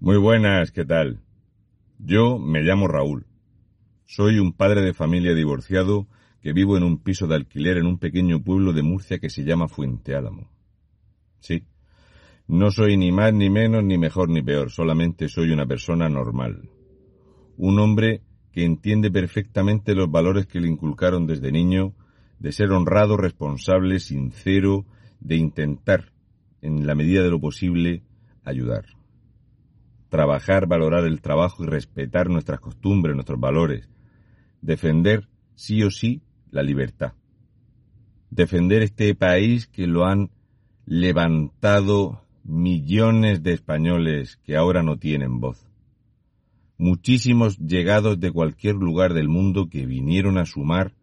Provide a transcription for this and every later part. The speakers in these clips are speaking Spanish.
Muy buenas, ¿qué tal? Yo me llamo Raúl. Soy un padre de familia divorciado que vivo en un piso de alquiler en un pequeño pueblo de Murcia que se llama Fuente Álamo. Sí, no soy ni más ni menos, ni mejor ni peor, solamente soy una persona normal. Un hombre que entiende perfectamente los valores que le inculcaron desde niño, de ser honrado, responsable, sincero, de intentar, en la medida de lo posible, ayudar. Trabajar, valorar el trabajo y respetar nuestras costumbres, nuestros valores. Defender, sí o sí, la libertad. Defender este país que lo han levantado millones de españoles que ahora no tienen voz. Muchísimos llegados de cualquier lugar del mundo que vinieron a sumar,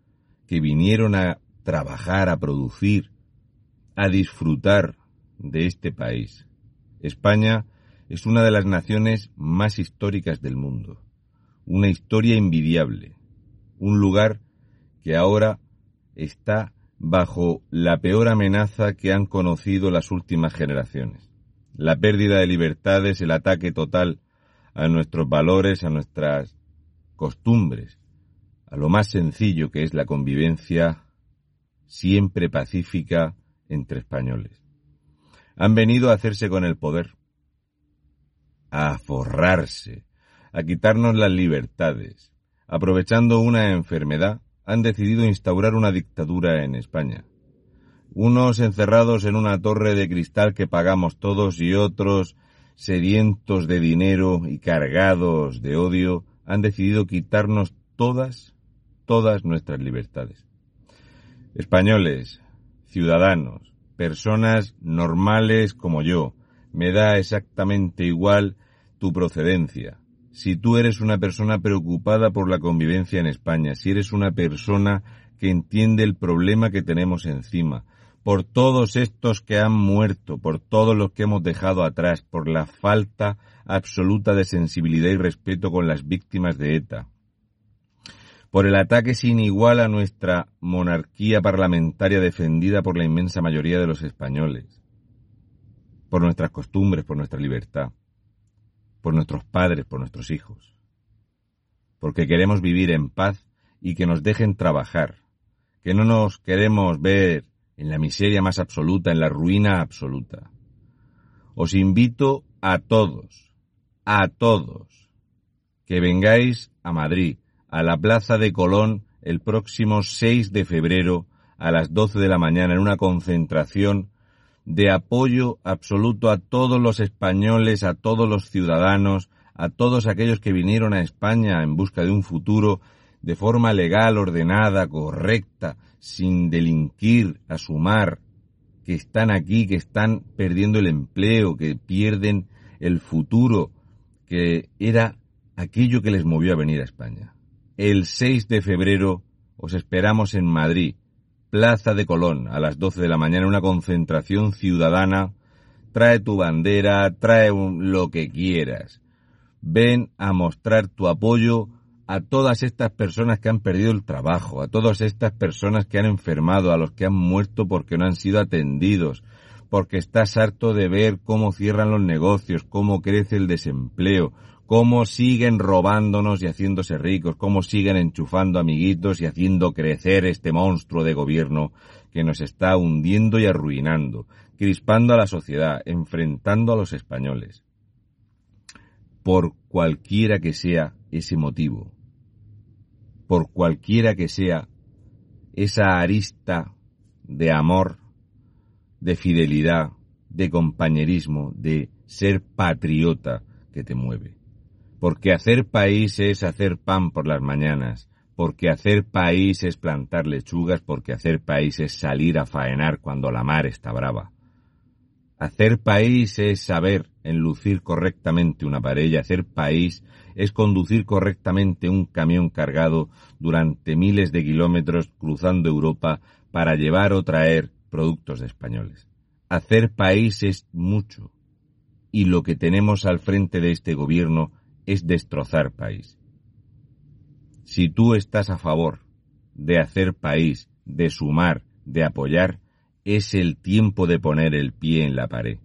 que vinieron a trabajar, a producir, a disfrutar de este país. España es una de las naciones más históricas del mundo, una historia envidiable, un lugar que ahora está bajo la peor amenaza que han conocido las últimas generaciones la pérdida de libertades, el ataque total a nuestros valores, a nuestras costumbres, a lo más sencillo que es la convivencia siempre pacífica entre españoles. Han venido a hacerse con el poder, a forrarse, a quitarnos las libertades. Aprovechando una enfermedad, han decidido instaurar una dictadura en España unos encerrados en una torre de cristal que pagamos todos y otros, sedientos de dinero y cargados de odio, han decidido quitarnos todas, todas nuestras libertades. Españoles, ciudadanos, personas normales como yo, me da exactamente igual tu procedencia. Si tú eres una persona preocupada por la convivencia en España, si eres una persona que entiende el problema que tenemos encima, por todos estos que han muerto, por todos los que hemos dejado atrás, por la falta absoluta de sensibilidad y respeto con las víctimas de ETA, por el ataque sin igual a nuestra monarquía parlamentaria defendida por la inmensa mayoría de los españoles, por nuestras costumbres, por nuestra libertad, por nuestros padres, por nuestros hijos, porque queremos vivir en paz y que nos dejen trabajar, que no nos queremos ver en la miseria más absoluta, en la ruina absoluta. Os invito a todos, a todos, que vengáis a Madrid, a la Plaza de Colón, el próximo 6 de febrero a las 12 de la mañana en una concentración de apoyo absoluto a todos los españoles, a todos los ciudadanos, a todos aquellos que vinieron a España en busca de un futuro de forma legal, ordenada, correcta, sin delinquir, a sumar, que están aquí, que están perdiendo el empleo, que pierden el futuro, que era aquello que les movió a venir a España. El 6 de febrero os esperamos en Madrid, Plaza de Colón, a las 12 de la mañana, una concentración ciudadana. Trae tu bandera, trae lo que quieras. Ven a mostrar tu apoyo a todas estas personas que han perdido el trabajo, a todas estas personas que han enfermado, a los que han muerto porque no han sido atendidos, porque estás harto de ver cómo cierran los negocios, cómo crece el desempleo, cómo siguen robándonos y haciéndose ricos, cómo siguen enchufando amiguitos y haciendo crecer este monstruo de gobierno que nos está hundiendo y arruinando, crispando a la sociedad, enfrentando a los españoles. Por cualquiera que sea ese motivo, por cualquiera que sea esa arista de amor, de fidelidad, de compañerismo, de ser patriota que te mueve. Porque hacer país es hacer pan por las mañanas, porque hacer país es plantar lechugas, porque hacer país es salir a faenar cuando la mar está brava. Hacer país es saber enlucir correctamente una pared, hacer país es conducir correctamente un camión cargado durante miles de kilómetros cruzando Europa para llevar o traer productos españoles. Hacer país es mucho y lo que tenemos al frente de este gobierno es destrozar país. Si tú estás a favor de hacer país, de sumar, de apoyar, es el tiempo de poner el pie en la pared.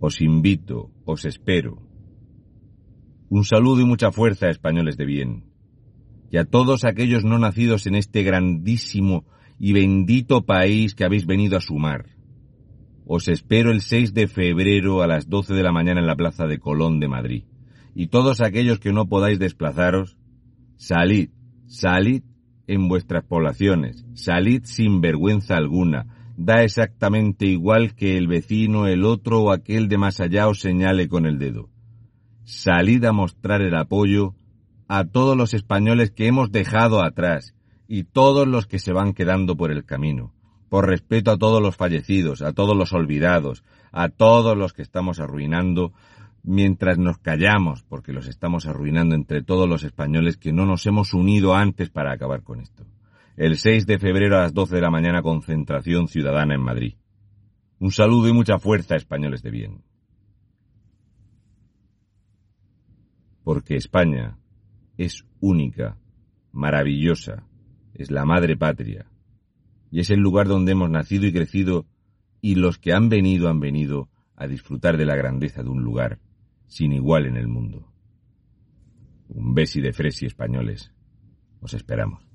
Os invito, os espero. Un saludo y mucha fuerza, españoles de bien. Y a todos aquellos no nacidos en este grandísimo y bendito país que habéis venido a sumar. Os espero el 6 de febrero a las 12 de la mañana en la Plaza de Colón de Madrid. Y todos aquellos que no podáis desplazaros, salid, salid en vuestras poblaciones, salid sin vergüenza alguna, da exactamente igual que el vecino, el otro o aquel de más allá os señale con el dedo. Salid a mostrar el apoyo a todos los españoles que hemos dejado atrás y todos los que se van quedando por el camino, por respeto a todos los fallecidos, a todos los olvidados, a todos los que estamos arruinando, mientras nos callamos, porque los estamos arruinando entre todos los españoles que no nos hemos unido antes para acabar con esto. El 6 de febrero a las 12 de la mañana, concentración ciudadana en Madrid. Un saludo y mucha fuerza, españoles de bien. Porque España es única, maravillosa, es la madre patria, y es el lugar donde hemos nacido y crecido, y los que han venido han venido a disfrutar de la grandeza de un lugar sin igual en el mundo. Un besi de fresi españoles. Os esperamos.